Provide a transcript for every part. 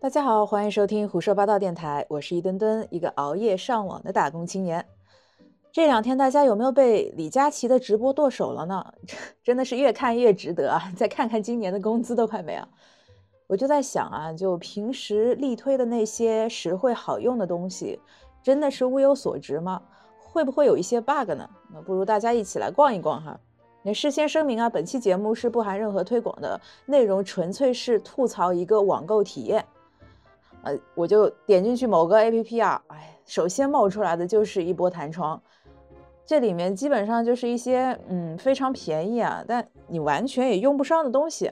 大家好，欢迎收听胡说八道电台，我是一墩墩，一个熬夜上网的打工青年。这两天大家有没有被李佳琦的直播剁手了呢？真的是越看越值得啊！再看看今年的工资都快没了。我就在想啊，就平时力推的那些实惠好用的东西，真的是物有所值吗？会不会有一些 bug 呢？那不如大家一起来逛一逛哈。那事先声明啊，本期节目是不含任何推广的内容，纯粹是吐槽一个网购体验。呃，我就点进去某个 APP 啊，哎，首先冒出来的就是一波弹窗，这里面基本上就是一些嗯非常便宜啊，但你完全也用不上的东西。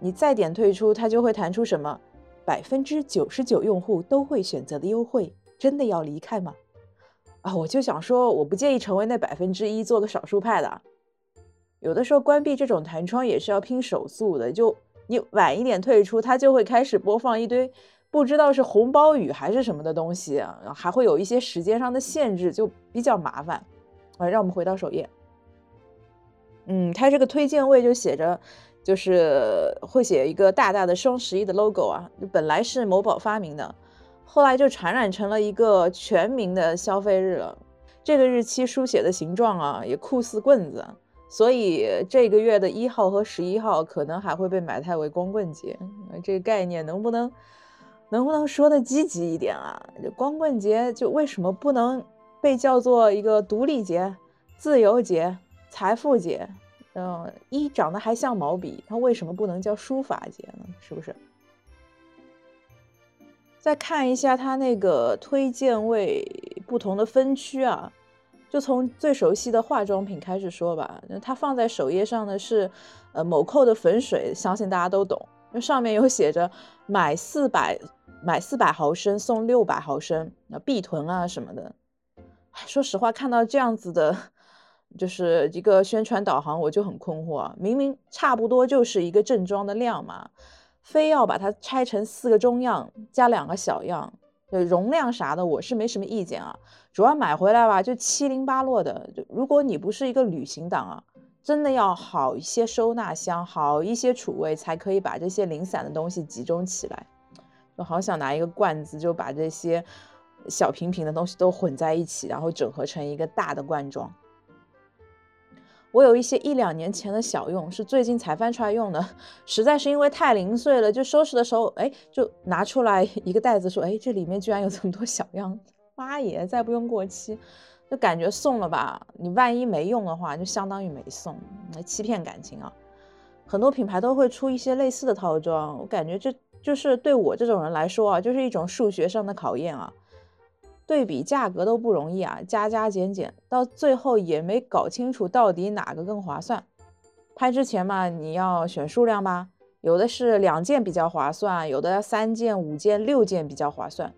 你再点退出，它就会弹出什么百分之九十九用户都会选择的优惠，真的要离开吗？啊，我就想说，我不介意成为那百分之一，做个少数派的。有的时候关闭这种弹窗也是要拼手速的，就。你晚一点退出，它就会开始播放一堆不知道是红包雨还是什么的东西，还会有一些时间上的限制，就比较麻烦。啊，让我们回到首页。嗯，它这个推荐位就写着，就是会写一个大大的双十一的 logo 啊，本来是某宝发明的，后来就传染成了一个全民的消费日了。这个日期书写的形状啊，也酷似棍子。所以这个月的一号和十一号可能还会被买太为光棍节，这个概念能不能能不能说的积极一点啊？这光棍节就为什么不能被叫做一个独立节、自由节、财富节？嗯，一长得还像毛笔，它为什么不能叫书法节呢？是不是？再看一下它那个推荐位不同的分区啊。就从最熟悉的化妆品开始说吧。它放在首页上的是，呃，某蔻的粉水，相信大家都懂。那上面有写着买四百买四百毫升送六百毫升，那碧臀啊什么的。说实话，看到这样子的，就是一个宣传导航，我就很困惑。明明差不多就是一个正装的量嘛，非要把它拆成四个中样加两个小样。容量啥的我是没什么意见啊，主要买回来吧就七零八落的。就如果你不是一个旅行党啊，真的要好一些收纳箱，好一些储位，才可以把这些零散的东西集中起来。就好想拿一个罐子，就把这些小瓶瓶的东西都混在一起，然后整合成一个大的罐装。我有一些一两年前的小用，是最近才翻出来用的，实在是因为太零碎了，就收拾的时候，哎，就拿出来一个袋子，说，哎，这里面居然有这么多小样，妈耶，再不用过期，就感觉送了吧，你万一没用的话，就相当于没送，欺骗感情啊！很多品牌都会出一些类似的套装，我感觉这就是对我这种人来说啊，就是一种数学上的考验啊。对比价格都不容易啊，加加减减，到最后也没搞清楚到底哪个更划算。拍之前嘛，你要选数量吧，有的是两件比较划算，有的三件、五件、六件比较划算。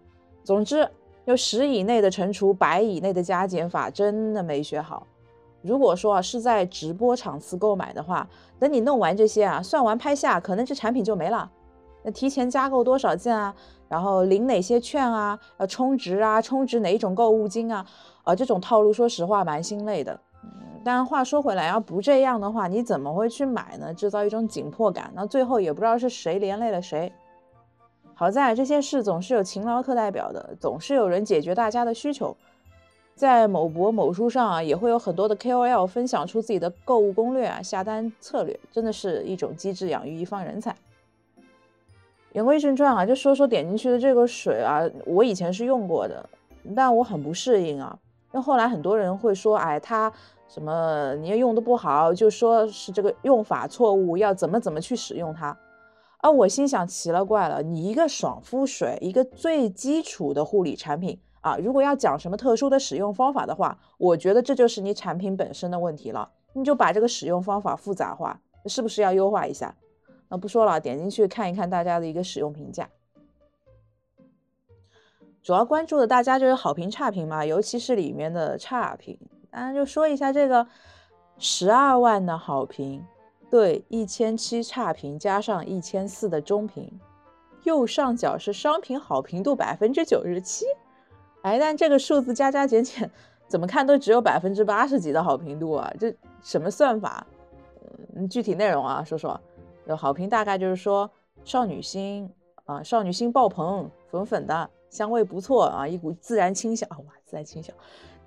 总之，就十以内的乘除，百以内的加减法，真的没学好。如果说是在直播场次购买的话，等你弄完这些啊，算完拍下，可能这产品就没了。那提前加购多少件啊？然后领哪些券啊？要充值啊？充值哪一种购物金啊？啊，这种套路说实话蛮心累的。嗯，但话说回来，要不这样的话，你怎么会去买呢？制造一种紧迫感，那最后也不知道是谁连累了谁。好在这些事总是有勤劳课代表的，总是有人解决大家的需求。在某博某书上啊，也会有很多的 KOL 分享出自己的购物攻略啊、下单策略，真的是一种机智养育一方人才。言归正传啊，就说说点进去的这个水啊，我以前是用过的，但我很不适应啊。因为后来很多人会说，哎，它什么你也用的不好，就说是这个用法错误，要怎么怎么去使用它。啊，我心想奇了怪了，你一个爽肤水，一个最基础的护理产品啊，如果要讲什么特殊的使用方法的话，我觉得这就是你产品本身的问题了。你就把这个使用方法复杂化，是不是要优化一下？那不说了，点进去看一看大家的一个使用评价。主要关注的大家就是好评差评嘛，尤其是里面的差评。当然就说一下这个十二万的好评，对一千七差评加上一千四的中评，右上角是商品好评度百分之九十七。哎，但这个数字加加减减，怎么看都只有百分之八十几的好评度啊？这什么算法？嗯，具体内容啊，说说。有好评大概就是说少女心啊，少女心爆棚，粉粉的，香味不错啊，一股自然清香啊，哇，自然清香，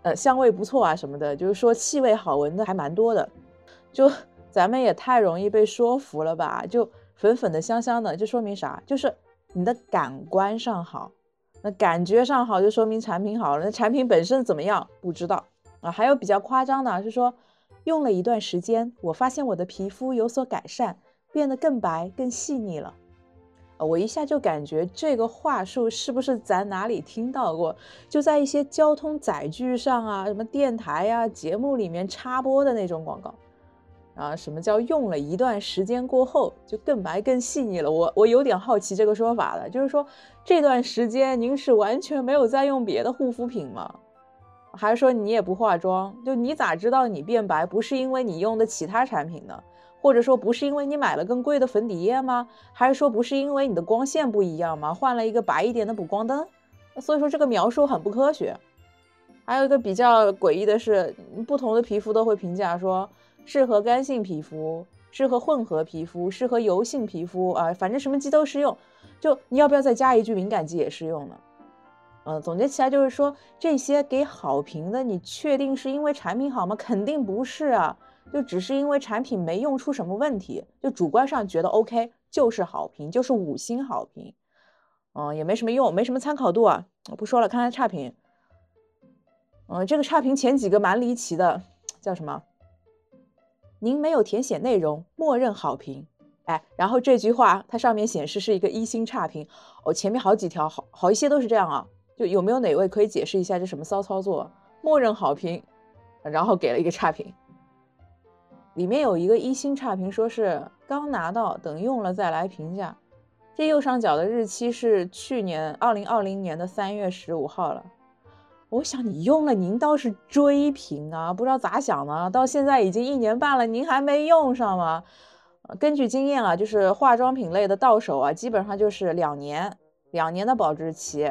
呃，香味不错啊什么的，就是说气味好闻的还蛮多的，就咱们也太容易被说服了吧？就粉粉的、香香的，就说明啥？就是你的感官上好，那感觉上好就说明产品好了，那产品本身怎么样不知道啊？还有比较夸张的是说，用了一段时间，我发现我的皮肤有所改善，变得更白、更细腻了。我一下就感觉这个话术是不是咱哪里听到过？就在一些交通载具上啊，什么电台呀、节目里面插播的那种广告啊？什么叫用了一段时间过后就更白更细腻了？我我有点好奇这个说法了，就是说这段时间您是完全没有在用别的护肤品吗？还是说你也不化妆？就你咋知道你变白不是因为你用的其他产品呢？或者说不是因为你买了更贵的粉底液吗？还是说不是因为你的光线不一样吗？换了一个白一点的补光灯？所以说这个描述很不科学。还有一个比较诡异的是，不同的皮肤都会评价说适合干性皮肤、适合混合皮肤、适合油性皮肤啊，反正什么肌都适用。就你要不要再加一句敏感肌也适用呢？嗯，总结起来就是说这些给好评的，你确定是因为产品好吗？肯定不是啊。就只是因为产品没用出什么问题，就主观上觉得 OK，就是好评，就是五星好评，嗯，也没什么用，没什么参考度啊。我不说了，看看差评。嗯，这个差评前几个蛮离奇的，叫什么？您没有填写内容，默认好评。哎，然后这句话它上面显示是一个一星差评。哦，前面好几条，好好一些都是这样啊。就有没有哪位可以解释一下这什么骚操作？默认好评，然后给了一个差评。里面有一个一星差评，说是刚拿到，等用了再来评价。这右上角的日期是去年二零二零年的三月十五号了。我想你用了，您倒是追评啊，不知道咋想的，到现在已经一年半了，您还没用上吗？根据经验啊，就是化妆品类的到手啊，基本上就是两年，两年的保质期，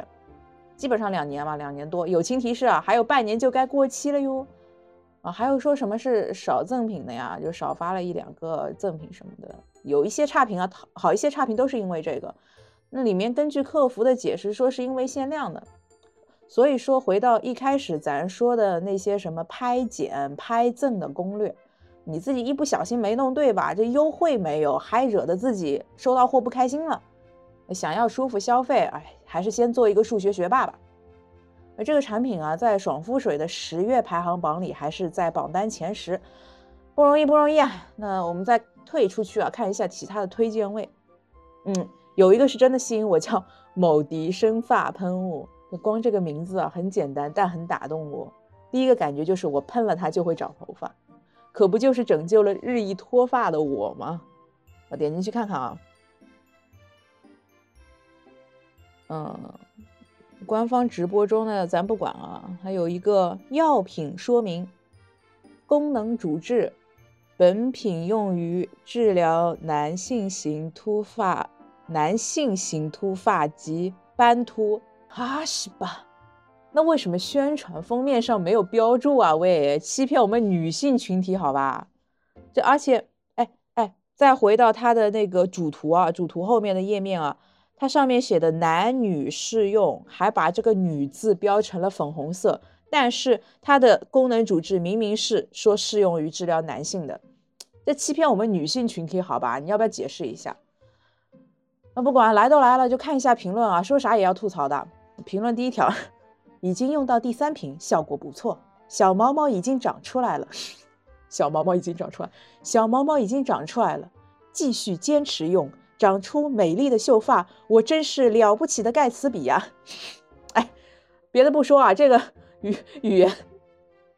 基本上两年嘛，两年多。友情提示啊，还有半年就该过期了哟。啊，还有说什么是少赠品的呀？就少发了一两个赠品什么的，有一些差评啊，好一些差评都是因为这个。那里面根据客服的解释说是因为限量的，所以说回到一开始咱说的那些什么拍减、拍赠的攻略，你自己一不小心没弄对吧？这优惠没有，还惹得自己收到货不开心了。想要舒服消费，哎，还是先做一个数学学霸吧。而这个产品啊，在爽肤水的十月排行榜里还是在榜单前十，不容易不容易啊。那我们再退出去啊，看一下其他的推荐位。嗯，有一个是真的吸引我，叫某迪生发喷雾。光这个名字啊，很简单，但很打动我。第一个感觉就是我喷了它就会长头发，可不就是拯救了日益脱发的我吗？我点进去看看啊。嗯。官方直播中呢，咱不管啊，还有一个药品说明，功能主治，本品用于治疗男性型秃发、男性型秃发及斑秃。啊，是吧？那为什么宣传封面上没有标注啊？喂，欺骗我们女性群体好吧？这而且，哎哎，再回到它的那个主图啊，主图后面的页面啊。它上面写的男女适用，还把这个“女”字标成了粉红色，但是它的功能主治明明是说适用于治疗男性的，这欺骗我们女性群体，好吧？你要不要解释一下？那不管，来都来了，就看一下评论啊，说啥也要吐槽的。评论第一条，已经用到第三瓶，效果不错，小毛毛已经长出来了，小毛毛已经长出来，小毛毛已经长出来了，继续坚持用。长出美丽的秀发，我真是了不起的盖茨比呀！哎，别的不说啊，这个语语言，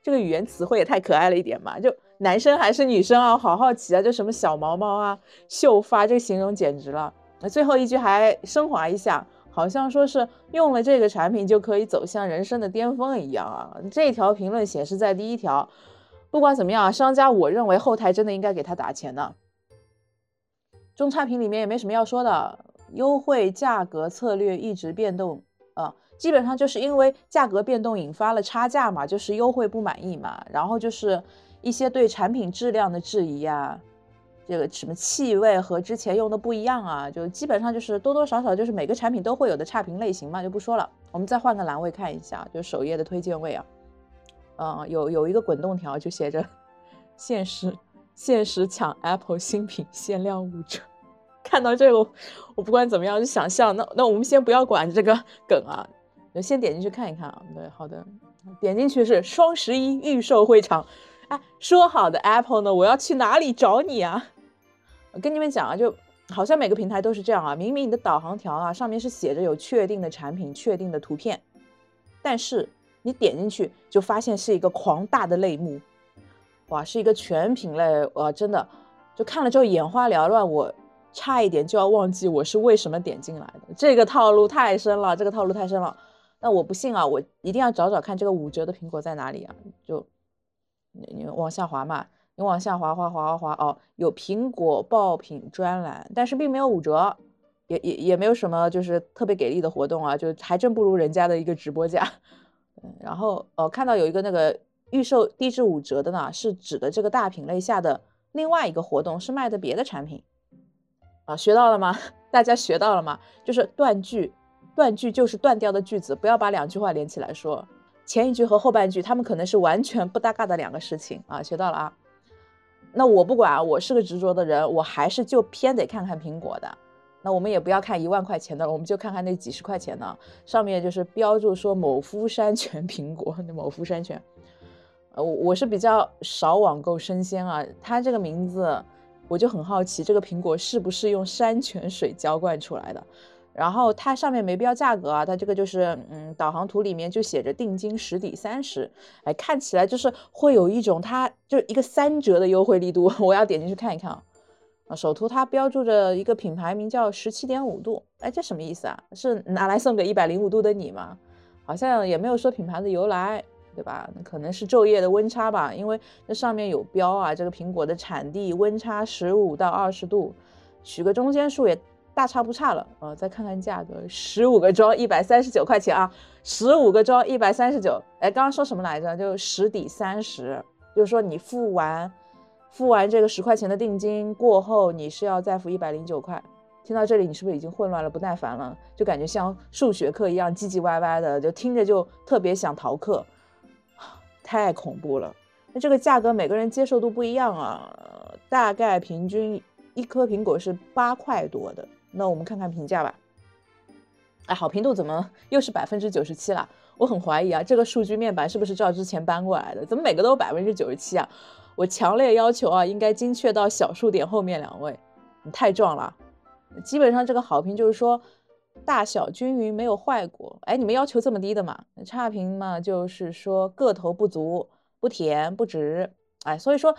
这个语言词汇也太可爱了一点嘛！就男生还是女生啊？好好奇啊！就什么小毛毛啊、秀发，这个形容简直了。那最后一句还升华一下，好像说是用了这个产品就可以走向人生的巅峰一样啊！这条评论显示在第一条。不管怎么样啊，商家我认为后台真的应该给他打钱呢。中差评里面也没什么要说的，优惠价格策略一直变动啊，基本上就是因为价格变动引发了差价嘛，就是优惠不满意嘛，然后就是一些对产品质量的质疑呀，这个什么气味和之前用的不一样啊，就基本上就是多多少少就是每个产品都会有的差评类型嘛，就不说了。我们再换个栏位看一下，就首页的推荐位啊，嗯，有有一个滚动条就写着 限时限时抢 Apple 新品限量五折。看到这个，我不管怎么样就想笑。那那我们先不要管这个梗啊，就先点进去看一看啊。对，好的，点进去是双十一预售会场。哎，说好的 Apple 呢？我要去哪里找你啊？我跟你们讲啊，就好像每个平台都是这样啊。明明你的导航条啊上面是写着有确定的产品、确定的图片，但是你点进去就发现是一个狂大的类目，哇，是一个全品类，哇，真的就看了之后眼花缭乱，我。差一点就要忘记我是为什么点进来的，这个套路太深了，这个套路太深了。那我不信啊，我一定要找找看这个五折的苹果在哪里啊？就你你往下滑嘛，你往下滑滑滑滑滑哦，有苹果爆品专栏，但是并没有五折，也也也没有什么就是特别给力的活动啊，就还真不如人家的一个直播价。嗯，然后哦，看到有一个那个预售低至五折的呢，是指的这个大品类下的另外一个活动，是卖的别的产品。学到了吗？大家学到了吗？就是断句，断句就是断掉的句子，不要把两句话连起来说，前一句和后半句，他们可能是完全不搭嘎的两个事情啊。学到了啊。那我不管，我是个执着的人，我还是就偏得看看苹果的。那我们也不要看一万块钱的了，我们就看看那几十块钱的，上面就是标注说某夫山泉苹果，那某夫山泉。呃，我是比较少网购生鲜啊，它这个名字。我就很好奇，这个苹果是不是用山泉水浇灌出来的？然后它上面没标价格啊，它这个就是嗯，导航图里面就写着定金实抵三十，哎，看起来就是会有一种它就一个三折的优惠力度。我要点进去看一看啊。啊，首图它标注着一个品牌名叫十七点五度，哎，这什么意思啊？是拿来送给一百零五度的你吗？好像也没有说品牌的由来。对吧？那可能是昼夜的温差吧，因为那上面有标啊，这个苹果的产地温差十五到二十度，取个中间数也大差不差了啊。再看看价格，十五个装一百三十九块钱啊，十五个装一百三十九。哎，刚刚说什么来着？就十抵三十，就是说你付完付完这个十块钱的定金过后，你是要再付一百零九块。听到这里，你是不是已经混乱了、不耐烦了？就感觉像数学课一样唧唧歪歪的，就听着就特别想逃课。太恐怖了，那这个价格每个人接受度不一样啊，大概平均一颗苹果是八块多的。那我们看看评价吧。哎，好评度怎么又是百分之九十七了？我很怀疑啊，这个数据面板是不是照之前搬过来的？怎么每个都百分之九十七啊？我强烈要求啊，应该精确到小数点后面两位。你太壮了，基本上这个好评就是说。大小均匀，没有坏过。哎，你们要求这么低的嘛？差评嘛，就是说个头不足，不甜不直。哎，所以说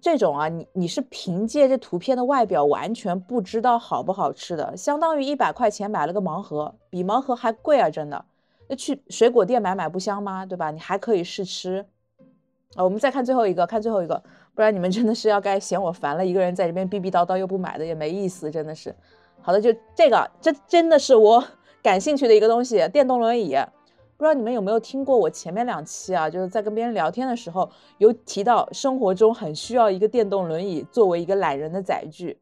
这种啊，你你是凭借这图片的外表完全不知道好不好吃的，相当于一百块钱买了个盲盒，比盲盒还贵啊！真的，那去水果店买买不香吗？对吧？你还可以试吃。啊，我们再看最后一个，看最后一个，不然你们真的是要该嫌我烦了，一个人在这边逼逼叨叨又不买的也没意思，真的是。好的，就这个，这真的是我 感兴趣的一个东西，电动轮椅。不知道你们有没有听过我前面两期啊，就是在跟别人聊天的时候，有提到生活中很需要一个电动轮椅作为一个懒人的载具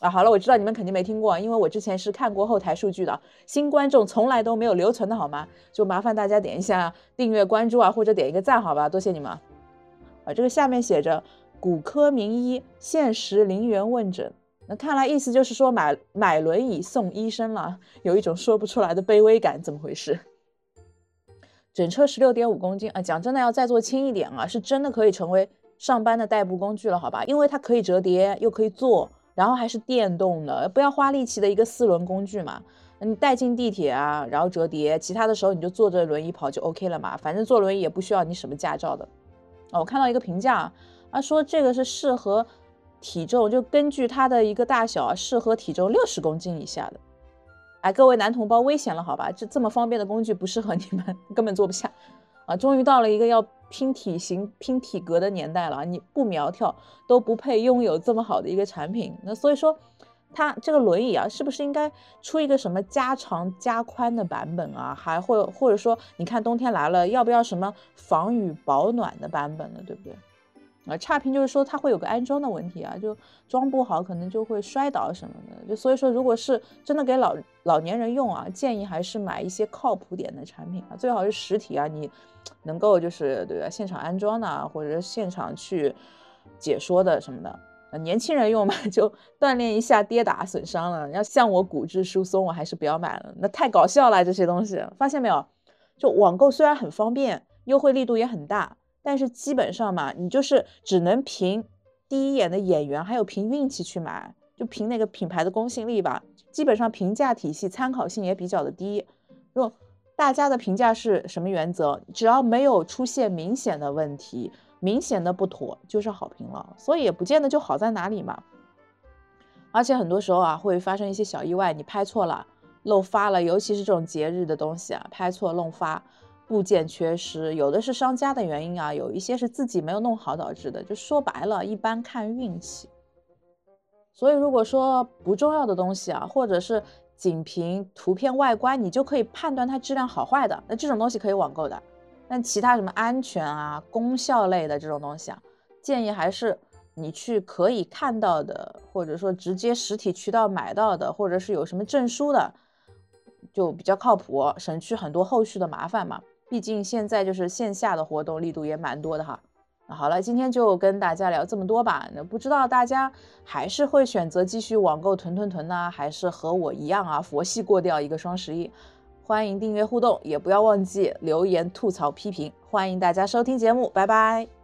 啊。好了，我知道你们肯定没听过，因为我之前是看过后台数据的，新观众从来都没有留存的好吗？就麻烦大家点一下订阅关注啊，或者点一个赞，好吧，多谢你们。啊，这个下面写着骨科名医限时零元问诊。那看来意思就是说买买轮椅送医生了，有一种说不出来的卑微感，怎么回事？整车十六点五公斤啊，讲真的要再做轻一点啊，是真的可以成为上班的代步工具了，好吧？因为它可以折叠，又可以坐，然后还是电动的，不要花力气的一个四轮工具嘛。你带进地铁啊，然后折叠，其他的时候你就坐着轮椅跑就 OK 了嘛。反正坐轮椅也不需要你什么驾照的。哦，我看到一个评价啊，说这个是适合。体重就根据它的一个大小啊，适合体重六十公斤以下的。哎，各位男同胞危险了，好吧？这这么方便的工具不适合你们，根本坐不下啊！终于到了一个要拼体型、拼体格的年代了，你不苗条都不配拥有这么好的一个产品。那所以说，它这个轮椅啊，是不是应该出一个什么加长加宽的版本啊？还或或者说，你看冬天来了，要不要什么防雨保暖的版本呢？对不对？啊，差评就是说它会有个安装的问题啊，就装不好可能就会摔倒什么的。就所以说，如果是真的给老老年人用啊，建议还是买一些靠谱点的产品啊，最好是实体啊，你能够就是对吧，现场安装的或者现场去解说的什么的。年轻人用嘛，就锻炼一下跌打损伤了。要像我骨质疏松，我还是不要买了，那太搞笑了。这些东西发现没有？就网购虽然很方便，优惠力度也很大，但是基本上嘛，你就是只能凭第一眼的眼缘，还有凭运气去买，就凭那个品牌的公信力吧。基本上评价体系参考性也比较的低。如果大家的评价是什么原则？只要没有出现明显的问题。明显的不妥就是好评了，所以也不见得就好在哪里嘛。而且很多时候啊，会发生一些小意外，你拍错了、漏发了，尤其是这种节日的东西啊，拍错漏发，部件缺失，有的是商家的原因啊，有一些是自己没有弄好导致的。就说白了，一般看运气。所以如果说不重要的东西啊，或者是仅凭图片外观，你就可以判断它质量好坏的，那这种东西可以网购的。但其他什么安全啊、功效类的这种东西啊，建议还是你去可以看到的，或者说直接实体渠道买到的，或者是有什么证书的，就比较靠谱，省去很多后续的麻烦嘛。毕竟现在就是线下的活动力度也蛮多的哈。那好了，今天就跟大家聊这么多吧。那不知道大家还是会选择继续网购囤囤囤呢，还是和我一样啊，佛系过掉一个双十一？欢迎订阅互动，也不要忘记留言吐槽批评。欢迎大家收听节目，拜拜。